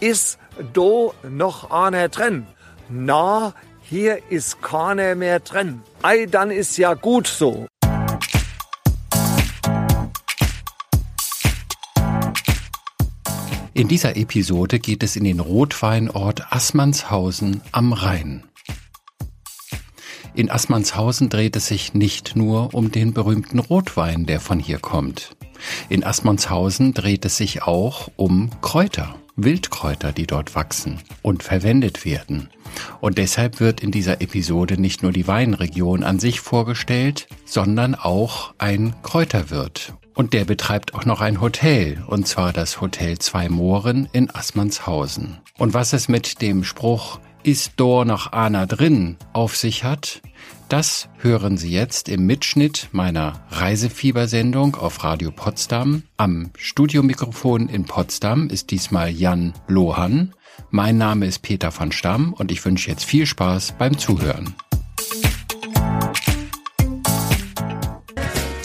ist do noch einer drin? Na, hier ist keiner mehr drin. Ei, dann ist ja gut so. In dieser Episode geht es in den Rotweinort Assmannshausen am Rhein. In Assmannshausen dreht es sich nicht nur um den berühmten Rotwein, der von hier kommt. In Assmannshausen dreht es sich auch um Kräuter, Wildkräuter, die dort wachsen und verwendet werden. Und deshalb wird in dieser Episode nicht nur die Weinregion an sich vorgestellt, sondern auch ein Kräuterwirt. Und der betreibt auch noch ein Hotel, und zwar das Hotel Zwei Mohren in Assmannshausen. Und was es mit dem Spruch ist do noch einer drin auf sich hat, das hören Sie jetzt im Mitschnitt meiner Reisefiebersendung auf Radio Potsdam. Am Studiomikrofon in Potsdam ist diesmal Jan Lohan. Mein Name ist Peter von Stamm und ich wünsche jetzt viel Spaß beim Zuhören.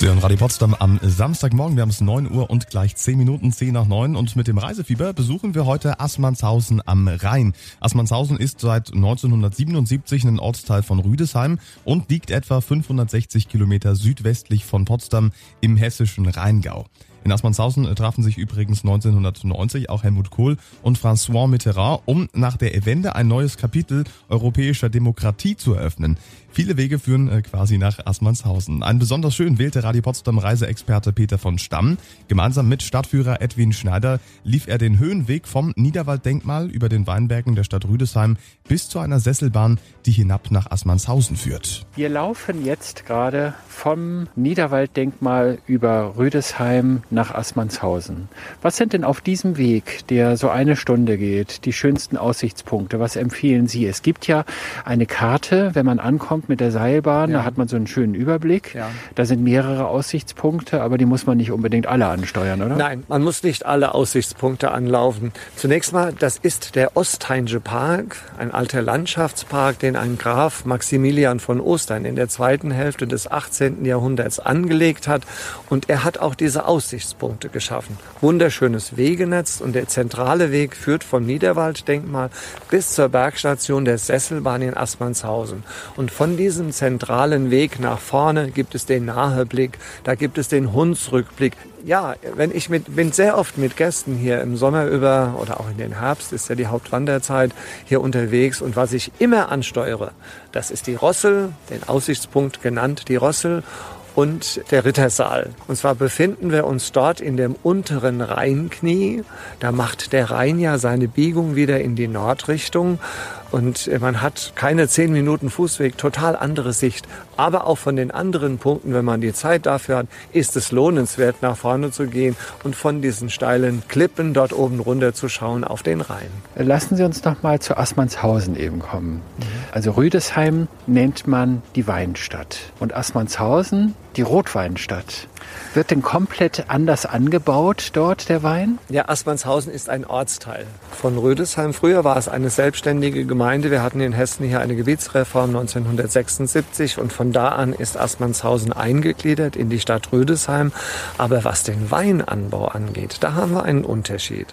Sie hören Radio Potsdam am Samstagmorgen. Wir haben es 9 Uhr und gleich 10 Minuten, 10 nach 9. Und mit dem Reisefieber besuchen wir heute Assmannshausen am Rhein. Assmannshausen ist seit 1977 ein Ortsteil von Rüdesheim und liegt etwa 560 Kilometer südwestlich von Potsdam im hessischen Rheingau. In Assmannshausen trafen sich übrigens 1990 auch Helmut Kohl und François Mitterrand, um nach der Wende ein neues Kapitel europäischer Demokratie zu eröffnen. Viele Wege führen äh, quasi nach Assmannshausen. Ein besonders schön wählte Radio Potsdam Reiseexperte Peter von Stamm. Gemeinsam mit Stadtführer Edwin Schneider lief er den Höhenweg vom Niederwalddenkmal über den Weinbergen der Stadt Rüdesheim bis zu einer Sesselbahn, die hinab nach Assmannshausen führt. Wir laufen jetzt gerade vom Niederwalddenkmal über Rüdesheim nach Assmannshausen. Was sind denn auf diesem Weg, der so eine Stunde geht, die schönsten Aussichtspunkte? Was empfehlen Sie? Es gibt ja eine Karte, wenn man ankommt mit der Seilbahn, ja. da hat man so einen schönen Überblick. Ja. Da sind mehrere Aussichtspunkte, aber die muss man nicht unbedingt alle ansteuern, oder? Nein, man muss nicht alle Aussichtspunkte anlaufen. Zunächst mal, das ist der Ostheinsche Park, ein alter Landschaftspark, den ein Graf Maximilian von Ostern in der zweiten Hälfte des 18. Jahrhunderts angelegt hat. Und er hat auch diese Aussichtspunkte geschaffen. Wunderschönes Wegenetz und der zentrale Weg führt vom Niederwalddenkmal bis zur Bergstation der Sesselbahn in Assmannshausen. Und von diesem zentralen Weg nach vorne gibt es den Naheblick, da gibt es den Hundsrückblick. Ja, wenn ich mit, bin sehr oft mit Gästen hier im Sommer über oder auch in den Herbst ist ja die Hauptwanderzeit hier unterwegs und was ich immer ansteuere, das ist die Rossel, den Aussichtspunkt genannt, die Rossel und der Rittersaal. Und zwar befinden wir uns dort in dem unteren Rheinknie. Da macht der Rhein ja seine Biegung wieder in die Nordrichtung. Und man hat keine zehn Minuten Fußweg, total andere Sicht. Aber auch von den anderen Punkten, wenn man die Zeit dafür hat, ist es lohnenswert, nach vorne zu gehen und von diesen steilen Klippen dort oben runter zu schauen auf den Rhein. Lassen Sie uns noch mal zu Assmannshausen eben kommen. Also Rüdesheim nennt man die Weinstadt und Assmannshausen die Rotweinstadt. Wird denn komplett anders angebaut dort der Wein? Ja, Assmannshausen ist ein Ortsteil von Rödesheim. Früher war es eine selbstständige Gemeinde. Wir hatten in Hessen hier eine Gebietsreform 1976 und von da an ist Assmannshausen eingegliedert in die Stadt Rödesheim. Aber was den Weinanbau angeht, da haben wir einen Unterschied.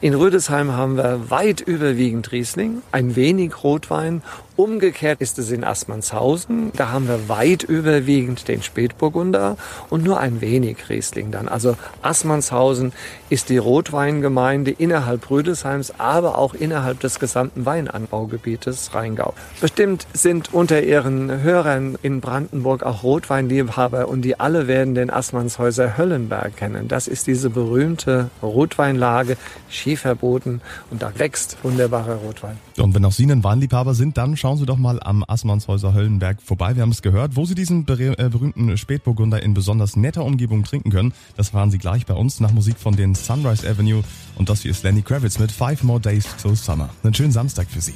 In Rödesheim haben wir weit überwiegend Riesling, ein wenig Rotwein Umgekehrt ist es in Assmannshausen. Da haben wir weit überwiegend den Spätburgunder und nur ein wenig Riesling dann. Also Assmannshausen ist die Rotweingemeinde innerhalb Rüdesheims, aber auch innerhalb des gesamten Weinanbaugebietes Rheingau. Bestimmt sind unter Ihren Hörern in Brandenburg auch Rotweinliebhaber und die alle werden den Assmannshäuser Höllenberg kennen. Das ist diese berühmte Rotweinlage, Schieferboden und da wächst wunderbarer Rotwein. Und wenn auch Sie ein Weinliebhaber sind, dann schauen schauen Sie doch mal am Assmannshäuser Höllenberg vorbei. Wir haben es gehört, wo Sie diesen äh, berühmten Spätburgunder in besonders netter Umgebung trinken können. Das fahren Sie gleich bei uns nach Musik von den Sunrise Avenue. Und das hier ist Lenny Kravitz mit Five More Days Till Summer. Einen schönen Samstag für Sie.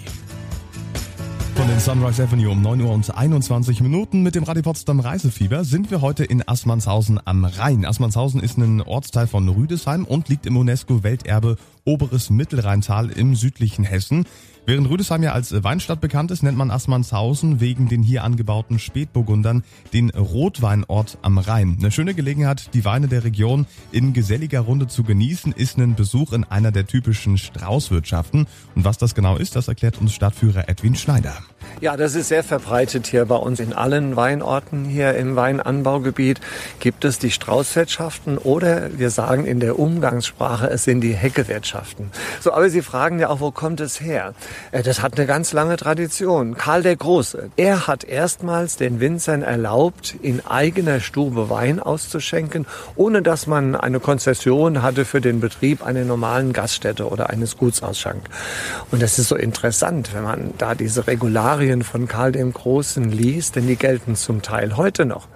Von den Sunrise Avenue um 9 Uhr und 21 Minuten. Mit dem Radio Potsdam Reisefieber sind wir heute in Assmannshausen am Rhein. Assmannshausen ist ein Ortsteil von Rüdesheim und liegt im UNESCO-Welterbe Oberes Mittelrheintal im südlichen Hessen. Während Rüdesheim ja als Weinstadt bekannt ist, nennt man Assmannshausen wegen den hier angebauten Spätburgundern den Rotweinort am Rhein. Eine schöne Gelegenheit, die Weine der Region in geselliger Runde zu genießen, ist ein Besuch in einer der typischen Straußwirtschaften. Und was das genau ist, das erklärt uns Stadtführer Edwin Schneider. Ja, das ist sehr verbreitet hier bei uns. In allen Weinorten hier im Weinanbaugebiet gibt es die Straußwirtschaften oder wir sagen in der Umgangssprache, es sind die Heckewirtschaften. So, aber Sie fragen ja auch, wo kommt es her? Äh, das hat eine ganz lange Tradition. Karl der Große, er hat erstmals den Winzern erlaubt, in eigener Stube Wein auszuschenken, ohne dass man eine Konzession hatte für den Betrieb einer normalen Gaststätte oder eines Gutsausschank. Und das ist so interessant, wenn man da diese Regularien von Karl dem Großen liest, denn die gelten zum Teil heute noch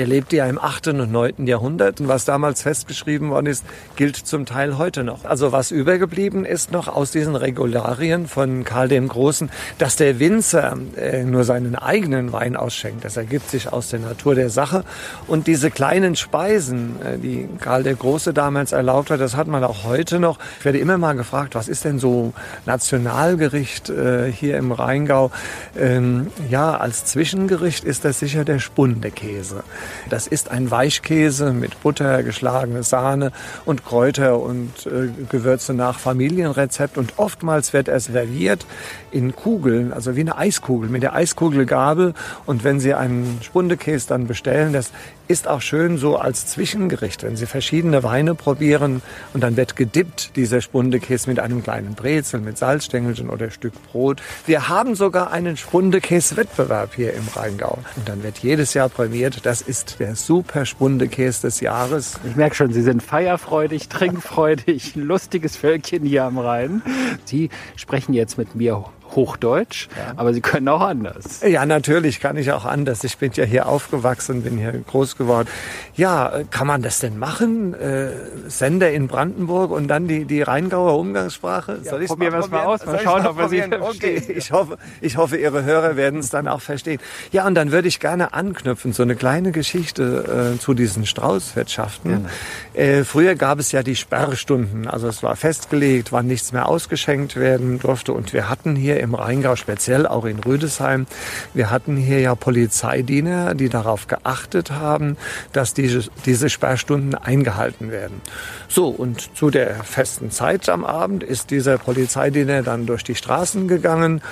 der lebte ja im 8. und 9. Jahrhundert. Und was damals festgeschrieben worden ist, gilt zum Teil heute noch. Also was übergeblieben ist noch aus diesen Regularien von Karl dem Großen, dass der Winzer äh, nur seinen eigenen Wein ausschenkt. Das ergibt sich aus der Natur der Sache. Und diese kleinen Speisen, äh, die Karl der Große damals erlaubt hat, das hat man auch heute noch. Ich werde immer mal gefragt, was ist denn so Nationalgericht äh, hier im Rheingau? Ähm, ja, als Zwischengericht ist das sicher der Spundekäse. Das ist ein Weichkäse mit Butter, geschlagene Sahne und Kräuter und äh, Gewürze nach Familienrezept. Und oftmals wird er serviert in Kugeln, also wie eine Eiskugel, mit der Eiskugelgabel. Und wenn Sie einen Spundekäse dann bestellen, das ist auch schön so als Zwischengericht, wenn Sie verschiedene Weine probieren und dann wird gedippt dieser Spundekäse mit einem kleinen Brezel, mit Salzstängelchen oder Stück Brot. Wir haben sogar einen Spundekäse-Wettbewerb hier im Rheingau. Und dann wird jedes Jahr prämiert. Das ist der super Spundekäse des Jahres. Ich merke schon, Sie sind feierfreudig, trinkfreudig, lustiges Völkchen hier am Rhein. Sie sprechen jetzt mit mir Hochdeutsch, ja. aber Sie können auch anders. Ja, natürlich kann ich auch anders. Ich bin ja hier aufgewachsen, bin hier groß geworden. Ja, kann man das denn machen? Äh, Sender in Brandenburg und dann die, die Rheingauer Umgangssprache? Ja, Soll probieren wir es mal aus, mal schauen, ob wir Sie verstehen. Okay, ich hoffe, ich hoffe, Ihre Hörer werden es dann auch verstehen. Ja, und dann würde ich gerne anknüpfen, so eine kleine Geschichte äh, zu diesen Straußwirtschaften. Äh, früher gab es ja die Sperrstunden, also es war festgelegt, wann nichts mehr ausgeschenkt werden durfte und wir hatten hier im Rheingau, speziell auch in Rüdesheim. Wir hatten hier ja Polizeidiener, die darauf geachtet haben, dass diese, diese Sperrstunden eingehalten werden. So, und zu der festen Zeit am Abend ist dieser Polizeidiener dann durch die Straßen gegangen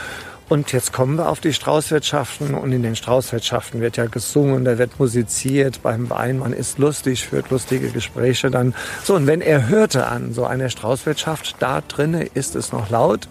und jetzt kommen wir auf die Straußwirtschaften und in den Straußwirtschaften wird ja gesungen, da wird musiziert beim Wein, man ist lustig, führt lustige Gespräche dann. So, und wenn er hörte an so einer Straußwirtschaft, da drinnen ist es noch laut,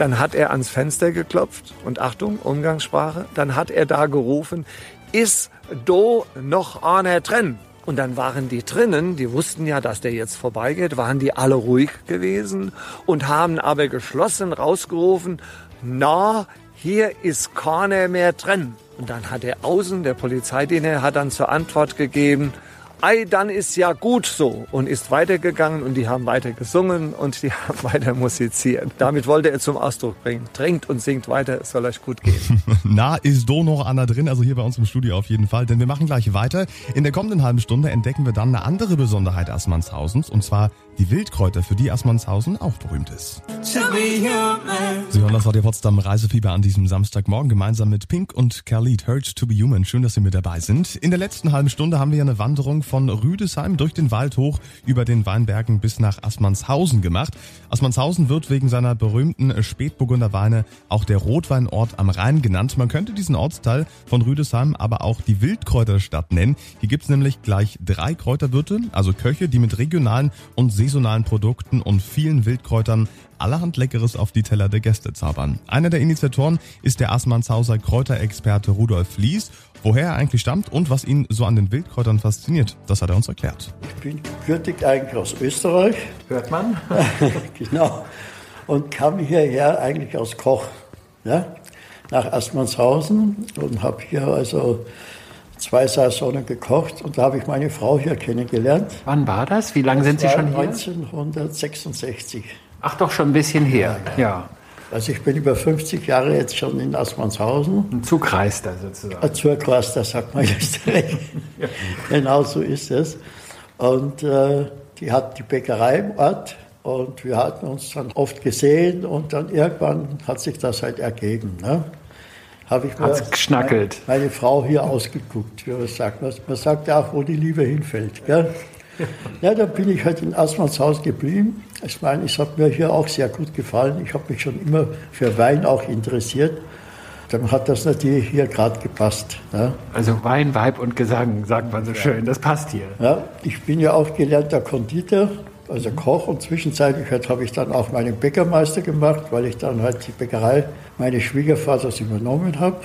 dann hat er ans Fenster geklopft und Achtung, Umgangssprache, dann hat er da gerufen, ist do noch einer drin? Und dann waren die drinnen, die wussten ja, dass der jetzt vorbeigeht, waren die alle ruhig gewesen und haben aber geschlossen rausgerufen, na, hier ist keiner mehr drin. Und dann hat er außen, der Polizeidiener hat dann zur Antwort gegeben, Ei, dann ist ja gut so und ist weitergegangen und die haben weiter gesungen und die haben weiter musiziert. Damit wollte er zum Ausdruck bringen. Trinkt und singt weiter, es soll euch gut gehen. Na, ist do noch Anna drin, also hier bei uns im Studio auf jeden Fall, denn wir machen gleich weiter. In der kommenden halben Stunde entdecken wir dann eine andere Besonderheit Assmannshausens und zwar die Wildkräuter, für die Assmannshausen auch berühmt ist. Sie hören das Radio Potsdam Reisefieber an diesem Samstagmorgen gemeinsam mit Pink und Khalid Hurt to be Human. Schön, dass Sie mit dabei sind. In der letzten halben Stunde haben wir eine Wanderung von Rüdesheim durch den Wald hoch über den Weinbergen bis nach Assmannshausen gemacht. Assmannshausen wird wegen seiner berühmten Spätburgunder Weine auch der Rotweinort am Rhein genannt. Man könnte diesen Ortsteil von Rüdesheim aber auch die Wildkräuterstadt nennen. Hier gibt es nämlich gleich drei Kräuterwirte, also Köche, die mit regionalen und saisonalen Produkten und vielen Wildkräutern allerhand Leckeres auf die Teller der Gäste zaubern. Einer der Initiatoren ist der Assmannshauser Kräuterexperte Rudolf Lies. Woher er eigentlich stammt und was ihn so an den Wildkräutern fasziniert, das hat er uns erklärt. Ich bin gebürtig eigentlich aus Österreich. Hört man? genau. Und kam hierher eigentlich als Koch. Ja? Nach Assmannshausen und habe hier also zwei Saisonen gekocht und da habe ich meine Frau hier kennengelernt. Wann war das? Wie lange sind Sie schon hier? 1966. Ach doch, schon ein bisschen her. Ja. ja. Also ich bin über 50 Jahre jetzt schon in Assmannshausen. Ein Zugreister sozusagen. Ein Zugreister, sagt man jetzt. ja. Genau so ist es. Und äh, die hat die Bäckerei im Ort und wir hatten uns dann oft gesehen und dann irgendwann hat sich das halt ergeben. Ne? Habe ich mir. Meine, meine, Frau hier ausgeguckt, wie man sagt. Man sagt ja auch, wo die Liebe hinfällt. Gell? Ja, dann bin ich halt in Assmannshaus geblieben. Ich meine, es hat mir hier auch sehr gut gefallen. Ich habe mich schon immer für Wein auch interessiert. Dann hat das natürlich hier gerade gepasst. Ja. Also Wein, Weib und Gesang, sagt man so schön. Das passt hier. Ja, ich bin ja auch gelernter Konditor, also Koch. Und zwischenzeitlich halt habe ich dann auch meinen Bäckermeister gemacht, weil ich dann halt die Bäckerei meines Schwiegervaters übernommen habe.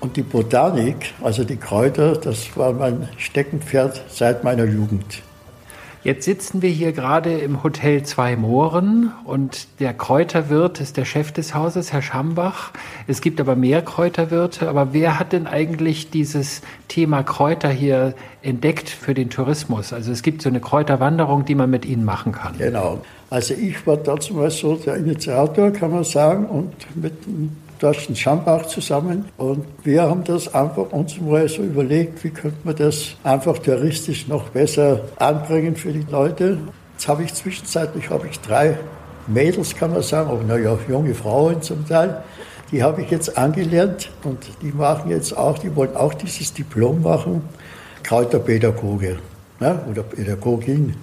Und die Botanik, also die Kräuter, das war mein Steckenpferd seit meiner Jugend. Jetzt sitzen wir hier gerade im Hotel Zwei Mohren und der Kräuterwirt ist der Chef des Hauses, Herr Schambach. Es gibt aber mehr Kräuterwirte. Aber wer hat denn eigentlich dieses Thema Kräuter hier entdeckt für den Tourismus? Also es gibt so eine Kräuterwanderung, die man mit Ihnen machen kann. Genau. Also ich war dazu mal so der Initiator, kann man sagen, und mit Thorsten Schambach zusammen. Und wir haben das einfach uns mal so überlegt, wie könnte man das einfach touristisch noch besser anbringen für die Leute. Jetzt habe ich zwischenzeitlich habe ich drei Mädels, kann man sagen, auch naja, junge Frauen zum Teil. Die habe ich jetzt angelernt und die machen jetzt auch, die wollen auch dieses Diplom machen, Kräuterpädagoge ne, oder Pädagogin.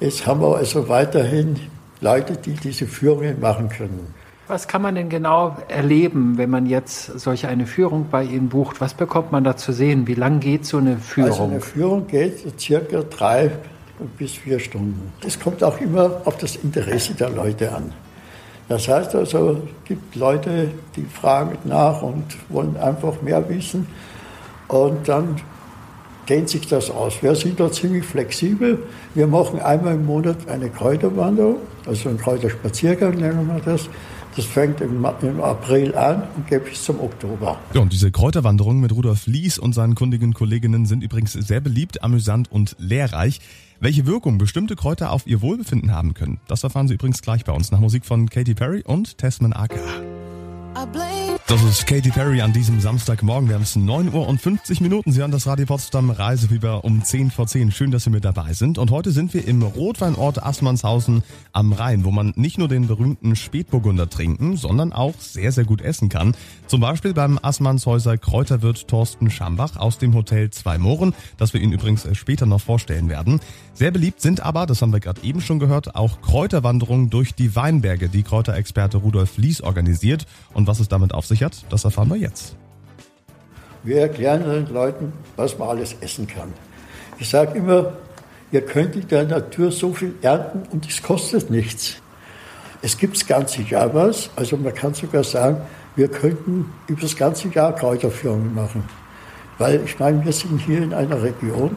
Jetzt haben wir also weiterhin Leute, die diese Führungen machen können. Was kann man denn genau erleben, wenn man jetzt solch eine Führung bei Ihnen bucht? Was bekommt man da zu sehen? Wie lang geht so eine Führung? Also eine Führung geht circa drei bis vier Stunden. Es kommt auch immer auf das Interesse der Leute an. Das heißt also, es gibt Leute, die fragen nach und wollen einfach mehr wissen. Und dann dehnt sich das aus. Wir sind da ziemlich flexibel. Wir machen einmal im Monat eine Kräuterwanderung, also einen Kräuterspaziergang nennen wir das. Das fängt im, im, April an und geht bis zum Oktober. Ja, und diese Kräuterwanderungen mit Rudolf Lies und seinen kundigen Kolleginnen sind übrigens sehr beliebt, amüsant und lehrreich. Welche Wirkung bestimmte Kräuter auf ihr Wohlbefinden haben können, das erfahren Sie übrigens gleich bei uns nach Musik von Katy Perry und Tesman Aka. Das ist Katy Perry an diesem Samstagmorgen. Wir haben es 9 Uhr und 50 Minuten. Sie hören das Radio Potsdam Reisefieber um 10 vor 10. Schön, dass Sie mit dabei sind. Und heute sind wir im Rotweinort Assmannshausen am Rhein, wo man nicht nur den berühmten Spätburgunder trinken, sondern auch sehr, sehr gut essen kann. Zum Beispiel beim Assmannshäuser Kräuterwirt Thorsten Schambach aus dem Hotel Zwei Mohren, das wir Ihnen übrigens später noch vorstellen werden. Sehr beliebt sind aber, das haben wir gerade eben schon gehört, auch Kräuterwanderungen durch die Weinberge, die Kräuterexperte Rudolf Lies organisiert. Und was es damit auf sich sich hat, das erfahren wir jetzt. Wir erklären den Leuten, was man alles essen kann. Ich sage immer, ihr könnt in der Natur so viel ernten und es kostet nichts. Es gibt das ganze Jahr was, also man kann sogar sagen, wir könnten über das ganze Jahr Kräuterführungen machen. Weil ich meine, wir sind hier in einer Region,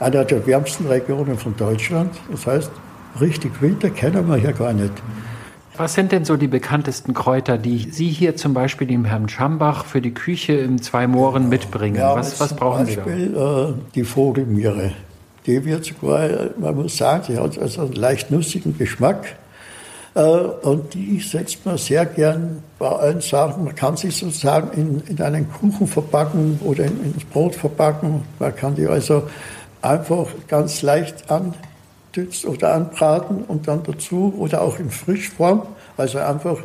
einer der wärmsten Regionen von Deutschland. Das heißt, richtig Winter kennen wir hier gar nicht. Was sind denn so die bekanntesten Kräuter, die Sie hier zum Beispiel dem Herrn Schambach für die Küche im Zwei Mohren mitbringen? Ja, was, was brauchen Beispiel, Sie da? Äh, die Vogelmiere. Die wird sogar, man muss sagen, sie hat also einen leicht nussigen Geschmack. Äh, und die setzt man sehr gern bei allen Sachen. Man kann sie sozusagen in, in einen Kuchen verpacken oder in, ins Brot verpacken. Man kann die also einfach ganz leicht an oder anbraten und dann dazu oder auch in Frischform, also einfach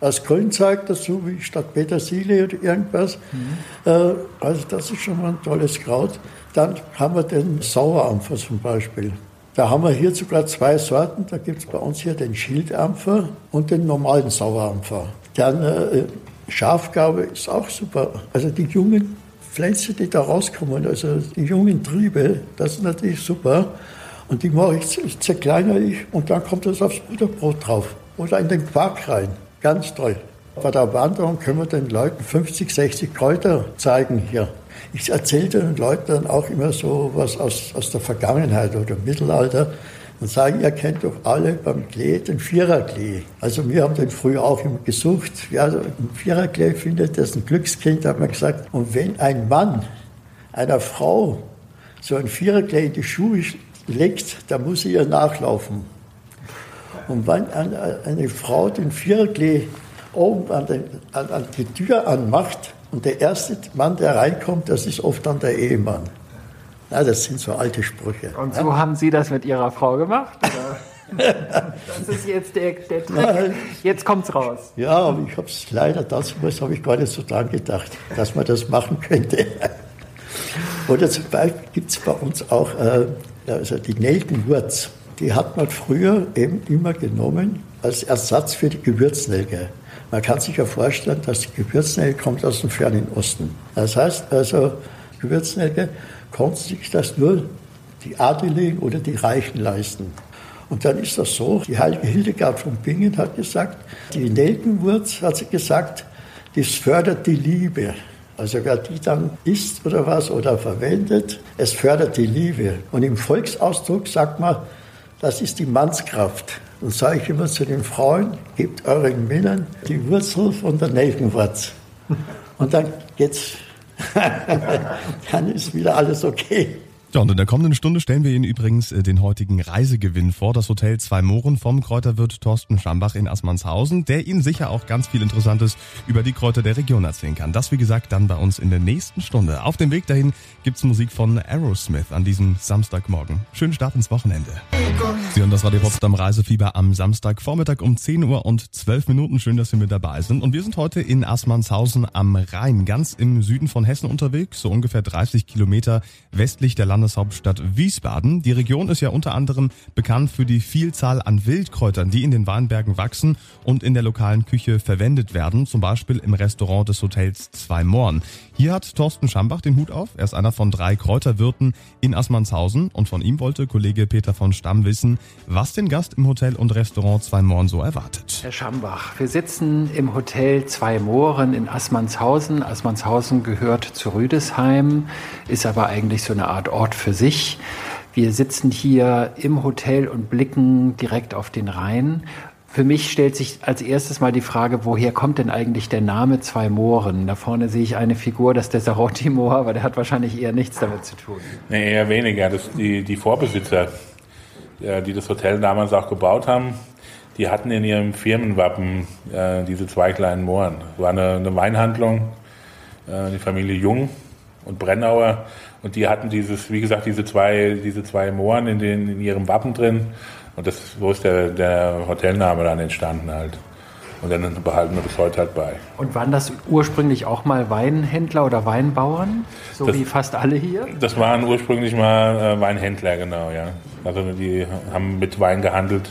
als Grünzeug dazu, wie statt Petersilie oder irgendwas. Mhm. Äh, also das ist schon mal ein tolles Kraut. Dann haben wir den Sauerampfer zum Beispiel. Da haben wir hier sogar zwei Sorten. Da gibt es bei uns hier den Schildampfer und den normalen Sauerampfer. Dann äh, Schafgabe ist auch super. Also die jungen Pflänzchen, die da rauskommen, also die jungen Triebe, das ist natürlich super. Und die mache ich, zerkleinere ich und dann kommt das aufs Butterbrot drauf oder in den Quark rein. Ganz toll. Bei der Wanderung können wir den Leuten 50, 60 Kräuter zeigen hier. Ich erzähle den Leuten dann auch immer so was aus, aus der Vergangenheit oder Mittelalter und sagen, ihr kennt doch alle beim Klee den Viererklee. Also wir haben den früher auch immer gesucht. Ja, ein Viererklee findet das ein Glückskind, hat man gesagt. Und wenn ein Mann einer Frau so ein Viererklee in die Schuhe legt, da muss sie ihr nachlaufen. Und wenn eine, Frau den Viererklee oben an, den, an, an die Tür anmacht und der erste Mann, der reinkommt, das ist oft dann der Ehemann. Na, das sind so alte Sprüche. Und so ja? haben Sie das mit Ihrer Frau gemacht? das ist jetzt der, der Trick. Jetzt kommt's raus. Ja, aber ich habe es leider, dazu habe ich gar nicht so dran gedacht, dass man das machen könnte. Oder zum Beispiel gibt es bei uns auch äh, also die Nelkenwurz. Die hat man früher eben immer genommen als Ersatz für die Gewürznelke. Man kann sich ja vorstellen, dass die Gewürznelke kommt aus dem fernen Osten. Das heißt also, Gewürznelke konnten sich das nur die Adeligen oder die Reichen leisten. Und dann ist das so, die heilige Hildegard von Bingen hat gesagt, die Nelkenwurz, hat sie gesagt, das fördert die Liebe. Also wer die dann isst oder was oder verwendet, es fördert die Liebe. Und im Volksausdruck sagt man, das ist die Mannskraft. Und sage ich immer zu den Frauen, gebt euren Männern die Wurzel von der Nelkenwurz. Und dann geht's, dann ist wieder alles okay. Ja, und in der kommenden Stunde stellen wir Ihnen übrigens äh, den heutigen Reisegewinn vor. Das Hotel Zwei Mohren vom Kräuterwirt Thorsten Schambach in Assmannshausen, der Ihnen sicher auch ganz viel Interessantes über die Kräuter der Region erzählen kann. Das, wie gesagt, dann bei uns in der nächsten Stunde. Auf dem Weg dahin gibt's Musik von Aerosmith an diesem Samstagmorgen. Schönen Start ins Wochenende. Sie hören das Radio Potsdam Reisefieber am Samstagvormittag um 10 Uhr und 12 Minuten. Schön, dass Sie mit dabei sind. Und wir sind heute in Assmannshausen am Rhein, ganz im Süden von Hessen unterwegs, so ungefähr 30 Kilometer westlich der Landeshauptstadt Wiesbaden. Die Region ist ja unter anderem bekannt für die Vielzahl an Wildkräutern, die in den Weinbergen wachsen und in der lokalen Küche verwendet werden, zum Beispiel im Restaurant des Hotels Zwei Mohren. Hier hat Thorsten Schambach den Hut auf. Er ist einer von drei Kräuterwirten in Assmannshausen und von ihm wollte Kollege Peter von Stamm wissen, was den Gast im Hotel und Restaurant Zwei Mohren so erwartet. Herr Schambach, wir sitzen im Hotel Zwei Mohren in Assmannshausen. Assmannshausen gehört zu Rüdesheim, ist aber eigentlich so eine Art Ort für sich. Wir sitzen hier im Hotel und blicken direkt auf den Rhein. Für mich stellt sich als erstes mal die Frage, woher kommt denn eigentlich der Name Zwei Mohren? Da vorne sehe ich eine Figur, das ist der Sarotti-Moor, aber der hat wahrscheinlich eher nichts damit zu tun. Nee, eher weniger. Das die, die Vorbesitzer, die das Hotel damals auch gebaut haben, die hatten in ihrem Firmenwappen äh, diese zwei kleinen Mohren. Es war eine, eine Weinhandlung, äh, die Familie Jung und Brennauer. Und die hatten dieses, wie gesagt, diese zwei, diese zwei Mohren in, den, in ihrem Wappen drin. Und das, so ist der, der Hotelname dann entstanden halt. Und dann behalten wir das heute halt bei. Und waren das ursprünglich auch mal Weinhändler oder Weinbauern? So das, wie fast alle hier? Das waren ursprünglich mal äh, Weinhändler, genau, ja. Also die haben mit Wein gehandelt,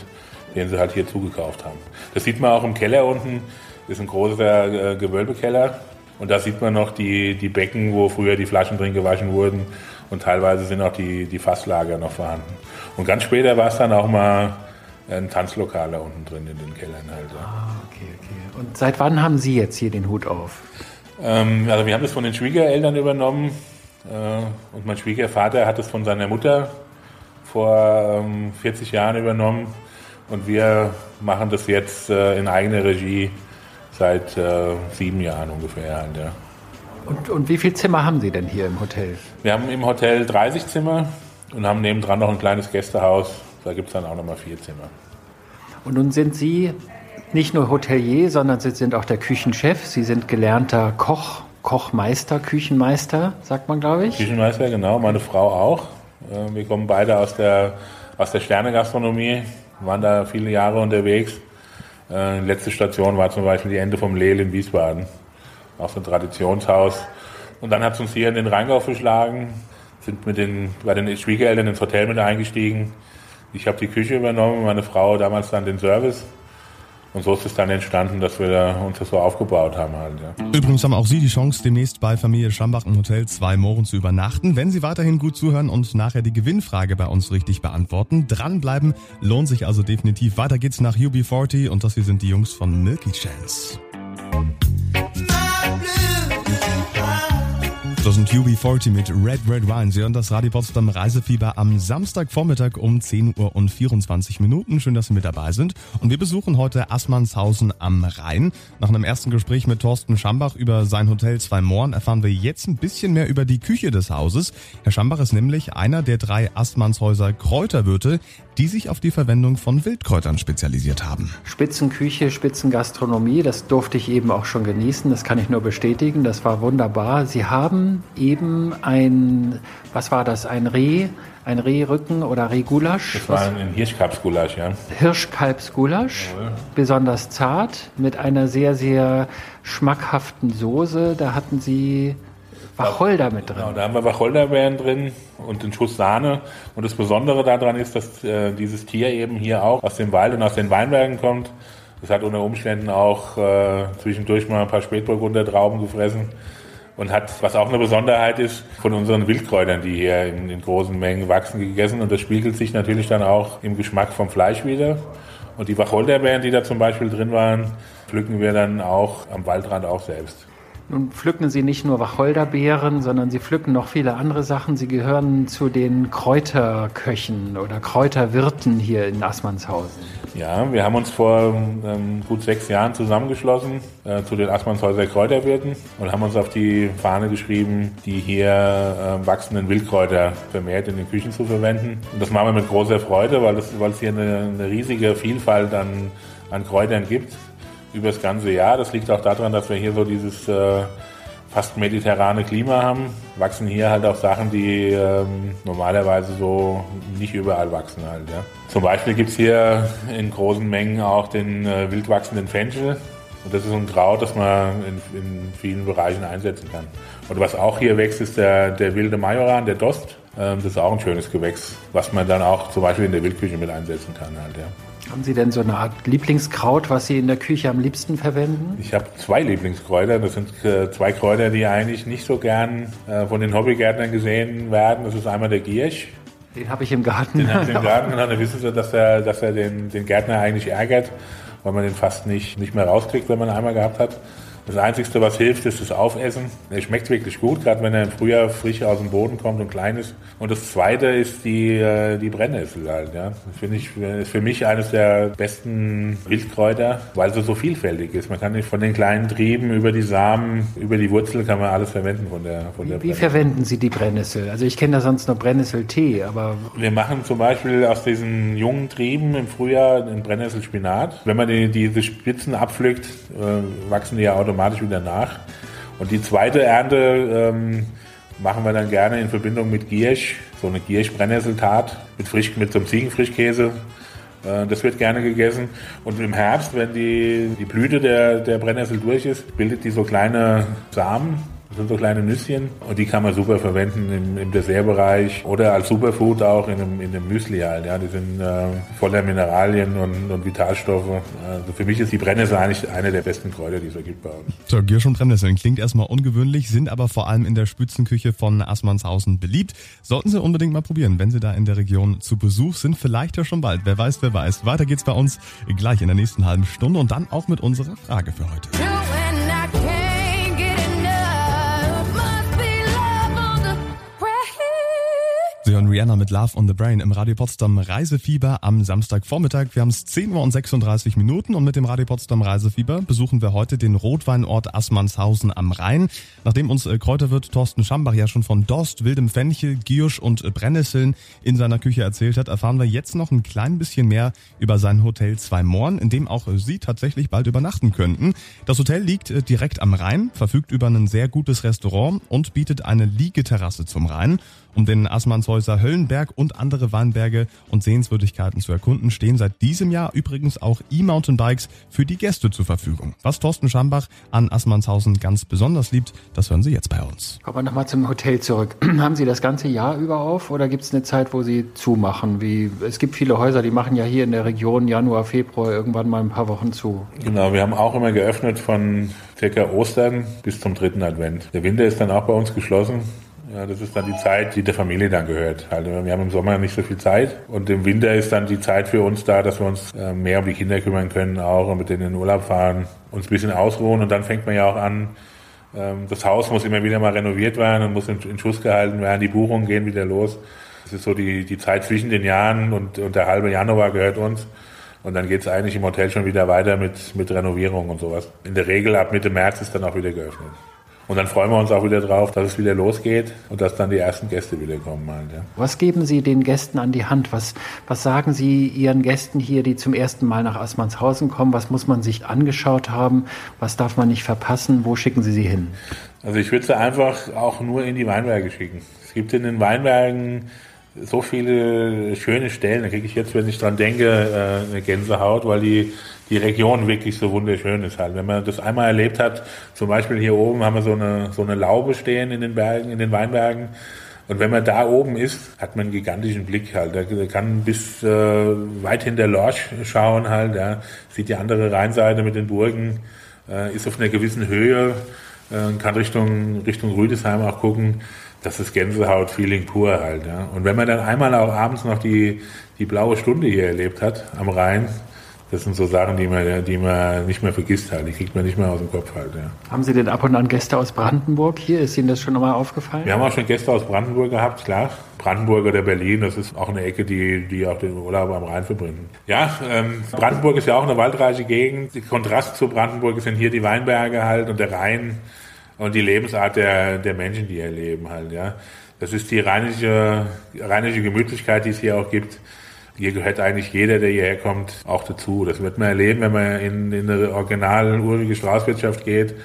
den sie halt hier zugekauft haben. Das sieht man auch im Keller unten. Das ist ein großer äh, Gewölbekeller. Und da sieht man noch die, die Becken, wo früher die Flaschen drin gewaschen wurden. Und teilweise sind auch die, die Fasslager noch vorhanden. Und ganz später war es dann auch mal ein Tanzlokal da unten drin in den Kellern halt. Ah, okay, okay. Und seit wann haben Sie jetzt hier den Hut auf? Ähm, also wir haben das von den Schwiegereltern übernommen äh, und mein Schwiegervater hat es von seiner Mutter vor ähm, 40 Jahren übernommen und wir machen das jetzt äh, in eigener Regie seit äh, sieben Jahren ungefähr. Ja. und, und wie viele Zimmer haben Sie denn hier im Hotel? Wir haben im Hotel 30 Zimmer und haben nebendran noch ein kleines Gästehaus. Da gibt es dann auch nochmal vier Zimmer. Und nun sind Sie nicht nur Hotelier, sondern Sie sind auch der Küchenchef. Sie sind gelernter Koch, Kochmeister, Küchenmeister, sagt man, glaube ich. Küchenmeister, genau. Meine Frau auch. Äh, wir kommen beide aus der, aus der Sternegastronomie, waren da viele Jahre unterwegs. Äh, letzte Station war zum Beispiel die Ende vom Lehl in Wiesbaden. Auch so ein Traditionshaus. Und dann hat es uns hier in den Rheingau verschlagen sind mit den, bei den Schwiegereltern ins Hotel mit eingestiegen. Ich habe die Küche übernommen, meine Frau damals dann den Service. Und so ist es dann entstanden, dass wir uns das so aufgebaut haben. Halt, ja. Übrigens haben auch Sie die Chance, demnächst bei Familie Schambach im Hotel zwei Mohren zu übernachten. Wenn Sie weiterhin gut zuhören und nachher die Gewinnfrage bei uns richtig beantworten, dranbleiben lohnt sich also definitiv. Weiter geht's nach UB40 und das hier sind die Jungs von Milky Chance. Das sind UB40 mit Red Red Wine. Sie hören das Radio Potsdam Reisefieber am Samstagvormittag um 10 Uhr und 24 Minuten. Schön, dass Sie mit dabei sind. Und wir besuchen heute Assmannshausen am Rhein. Nach einem ersten Gespräch mit Thorsten Schambach über sein Hotel Zwei Mohren erfahren wir jetzt ein bisschen mehr über die Küche des Hauses. Herr Schambach ist nämlich einer der drei Assmannshäuser Kräuterwirte, die sich auf die Verwendung von Wildkräutern spezialisiert haben. Spitzenküche, Spitzengastronomie, das durfte ich eben auch schon genießen. Das kann ich nur bestätigen. Das war wunderbar. Sie haben eben ein, was war das, ein Reh, ein Rehrücken oder Rehgulasch? Das war ein Hirschkalbsgulasch, ja. Hirschkalbsgulasch, Jawohl. besonders zart, mit einer sehr, sehr schmackhaften Soße. Da hatten Sie Wacholder mit drin. Genau, da haben wir Wacholderbeeren drin und einen Schuss Sahne. Und das Besondere daran ist, dass äh, dieses Tier eben hier auch aus dem Wald und aus den Weinbergen kommt. Das hat unter Umständen auch äh, zwischendurch mal ein paar Spätburgunder Trauben gefressen und hat, was auch eine Besonderheit ist, von unseren Wildkräutern, die hier in, in, großen Mengen wachsen, gegessen. Und das spiegelt sich natürlich dann auch im Geschmack vom Fleisch wieder. Und die Wacholderbeeren, die da zum Beispiel drin waren, pflücken wir dann auch am Waldrand auch selbst. Nun pflücken Sie nicht nur Wacholderbeeren, sondern Sie pflücken noch viele andere Sachen. Sie gehören zu den Kräuterköchen oder Kräuterwirten hier in Assmannshausen. Ja, wir haben uns vor ähm, gut sechs Jahren zusammengeschlossen äh, zu den Assmannshäuser Kräuterwirten und haben uns auf die Fahne geschrieben, die hier äh, wachsenden Wildkräuter vermehrt in den Küchen zu verwenden. Und das machen wir mit großer Freude, weil es, hier eine, eine riesige Vielfalt an, an Kräutern gibt über das ganze Jahr. Das liegt auch daran, dass wir hier so dieses äh, fast mediterrane Klima haben. Wachsen hier halt auch Sachen, die ähm, normalerweise so nicht überall wachsen halt. Ja. Zum Beispiel gibt es hier in großen Mengen auch den äh, wild wachsenden Fenchel. Und das ist ein Kraut, das man in, in, vielen Bereichen einsetzen kann. Und was auch hier wächst, ist der, der wilde Majoran, der Dost. Ähm, das ist auch ein schönes Gewächs, was man dann auch zum Beispiel in der Wildküche mit einsetzen kann halt. Ja. Haben Sie denn so eine Art Lieblingskraut, was Sie in der Küche am liebsten verwenden? Ich habe zwei Lieblingskräuter. Das sind äh, zwei Kräuter, die eigentlich nicht so gern äh, von den Hobbygärtnern gesehen werden. Das ist einmal der Giersch. Den habe ich im Garten. Den habe ich im Garten und dann wissen Sie, dass er, dass er den, den Gärtner eigentlich ärgert, weil man den fast nicht, nicht mehr rauskriegt, wenn man ihn einmal gehabt hat. Das Einzige, was hilft, ist das Aufessen. Er schmeckt wirklich gut, gerade wenn er im Frühjahr frisch aus dem Boden kommt und klein ist. Und das Zweite ist die, äh, die Brennnessel halt. Ja. Das finde ich ist für mich eines der besten Wildkräuter, weil es so vielfältig ist. Man kann nicht von den kleinen Trieben über die Samen, über die Wurzel kann man alles verwenden von der, von der Wie, wie verwenden Sie die Brennnessel? Also ich kenne da sonst nur Brennnesseltee, aber... Wir machen zum Beispiel aus diesen jungen Trieben im Frühjahr einen Brennnesselspinat. Wenn man die, diese Spitzen abpflückt, äh, wachsen die ja automatisch automatisch wieder nach. Und die zweite Ernte ähm, machen wir dann gerne in Verbindung mit Giersch, so eine Giersch-Brennnesseltat mit, mit so einem Ziegenfrischkäse. Äh, das wird gerne gegessen. Und im Herbst, wenn die, die Blüte der, der Brennnessel durch ist, bildet die so kleine Samen das sind so kleine Nüsschen und die kann man super verwenden im, im Dessertbereich oder als Superfood auch in einem, in einem Müsli halt. Ja, die sind äh, voller Mineralien und, und Vitalstoffe. Also für mich ist die Brennnessel eigentlich eine der besten Kräuter, die es so gibt bei uns. So, Giersch und Brennnesseln klingt erstmal ungewöhnlich, sind aber vor allem in der Spitzenküche von Assmannshausen beliebt. Sollten Sie unbedingt mal probieren, wenn Sie da in der Region zu Besuch sind. Vielleicht ja schon bald. Wer weiß, wer weiß. Weiter geht's bei uns gleich in der nächsten halben Stunde und dann auch mit unserer Frage für heute. Sie hören Rihanna mit Love on the Brain im Radio Potsdam Reisefieber am Samstagvormittag. Wir haben es 10 Uhr und 36 Minuten und mit dem Radio Potsdam Reisefieber besuchen wir heute den Rotweinort Assmannshausen am Rhein. Nachdem uns äh, Kräuterwirt Thorsten Schambach ja schon von Dost, wildem Fenchel, Giersch und äh, Brennnesseln in seiner Küche erzählt hat, erfahren wir jetzt noch ein klein bisschen mehr über sein Hotel Zwei Mohren, in dem auch äh, Sie tatsächlich bald übernachten könnten. Das Hotel liegt direkt am Rhein, verfügt über ein sehr gutes Restaurant und bietet eine Liegeterrasse zum Rhein. Um den Assmannshäuser Höllenberg und andere Weinberge und Sehenswürdigkeiten zu erkunden, stehen seit diesem Jahr übrigens auch E-Mountainbikes für die Gäste zur Verfügung. Was Thorsten Schambach an Assmannshausen ganz besonders liebt, das hören Sie jetzt bei uns. Kommen wir nochmal zum Hotel zurück. Haben Sie das ganze Jahr über auf oder gibt es eine Zeit, wo Sie zumachen? Wie, es gibt viele Häuser, die machen ja hier in der Region Januar, Februar irgendwann mal ein paar Wochen zu. Genau, wir haben auch immer geöffnet von circa Ostern bis zum dritten Advent. Der Winter ist dann auch bei uns geschlossen. Das ist dann die Zeit, die der Familie dann gehört. Also wir haben im Sommer nicht so viel Zeit und im Winter ist dann die Zeit für uns da, dass wir uns äh, mehr um die Kinder kümmern können, auch mit denen in den Urlaub fahren, uns ein bisschen ausruhen und dann fängt man ja auch an, Ähm, das Haus muss immer wieder mal renoviert werden und muss in Schuss gehalten werden. Die Buchungen gehen wieder los. Das ist so die, die Zeit zwischen den Jahren und, und der halbe Januar gehört uns. Und dann geht es eigentlich im Hotel schon wieder weiter mit, mit Renovierung und sowas. In der Regel ab Mitte März ist dann auch wieder geöffnet. Und dann freuen wir uns auch wieder drauf, dass es wieder losgeht und dass dann die ersten Gäste wieder kommen. Halt, ja. Was geben Sie den Gästen an die Hand? Was, was sagen Sie Ihren Gästen hier, die zum ersten Mal nach Assmannshausen kommen? Was muss man sich angeschaut haben? Was darf man nicht verpassen? Wo schicken Sie sie hin? Also ich würde sie einfach auch nur in die Weinberge schicken. Es gibt in den Weinbergen so viele schöne Stellen. Da kriege ich jetzt, wenn ich dran denke, äh, eine Gänsehaut, weil die, die Region wirklich so wunderschön ist halt. Wenn man das einmal erlebt hat, zum Beispiel hier oben haben wir so eine, so eine Laube stehen in den Bergen, in den Weinbergen. Und wenn man da oben ist, hat man einen gigantischen Blick halt. Da kann bis äh, weit hinter Lorsch schauen halt. Ja. Sieht die andere Rheinseite mit den Burgen, äh, ist auf einer gewissen Höhe, äh, kann Richtung, Richtung Rüdesheim auch gucken das ist Gänsehaut-Feeling pur halt. Ja. Und wenn man dann einmal auch abends noch die, die blaue Stunde hier erlebt hat am Rhein, das sind so Sachen, die man, die man nicht mehr vergisst halt. Die kriegt man nicht mehr aus dem Kopf halt. Ja. Haben Sie denn ab und an Gäste aus Brandenburg hier? Ist Ihnen das schon nochmal aufgefallen? Wir haben auch schon Gäste aus Brandenburg gehabt, klar. Brandenburg oder Berlin, das ist auch eine Ecke, die, die auch den Urlaub am Rhein verbringen. Ja, ähm, Brandenburg ist ja auch eine waldreiche Gegend. Der Kontrast zu Brandenburg sind hier die Weinberge halt und der Rhein und die Lebensart der, der Menschen, die hier leben halt, ja. Das ist die rheinische, rheinische Gemütlichkeit, die es hier auch gibt. Hier gehört eigentlich jeder, der hierher kommt, auch dazu. Das wird man erleben, wenn man in, in eine original urige Straußwirtschaft geht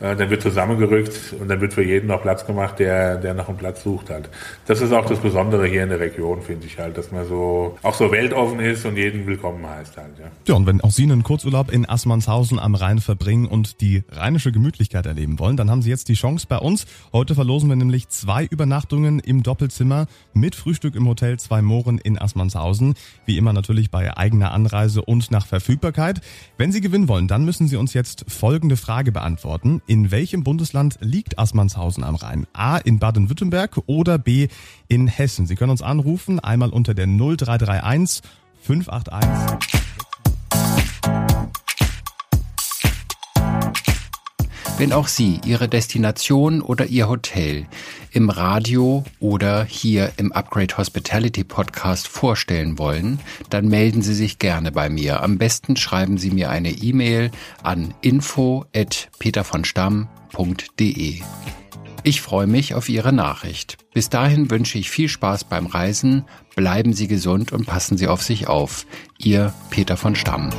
dann wird zusammengerückt und dann wird für jeden noch Platz gemacht, der, der nach einem Platz sucht halt. Das ist auch das Besondere hier in der Region, finde ich halt, dass man so auch so weltoffen ist und jeden willkommen heißt halt. Ja, ja und wenn auch Sie einen Kurzurlaub in Assmannshausen am Rhein verbringen und die rheinische Gemütlichkeit erleben wollen, dann haben Sie jetzt die Chance bei uns. Heute verlosen wir nämlich zwei Übernachtungen im Doppelzimmer mit Frühstück im Hotel Zwei Mohren in Assmannshausen. Wie immer natürlich bei eigener Anreise und nach Verfügbarkeit. Wenn Sie gewinnen wollen, dann müssen Sie uns jetzt folgende Frage beantworten. In welchem Bundesland liegt Assmannshausen am Rhein? A in Baden-Württemberg oder B in Hessen? Sie können uns anrufen, einmal unter der 0331 581. Wenn auch Sie Ihre Destination oder Ihr Hotel im Radio oder hier im Upgrade Hospitality Podcast vorstellen wollen, dann melden Sie sich gerne bei mir. Am besten schreiben Sie mir eine E-Mail an info@petervonstamm.de. Ich freue mich auf Ihre Nachricht. Bis dahin wünsche ich viel Spaß beim Reisen, bleiben Sie gesund und passen Sie auf sich auf. Ihr Peter von Stamm.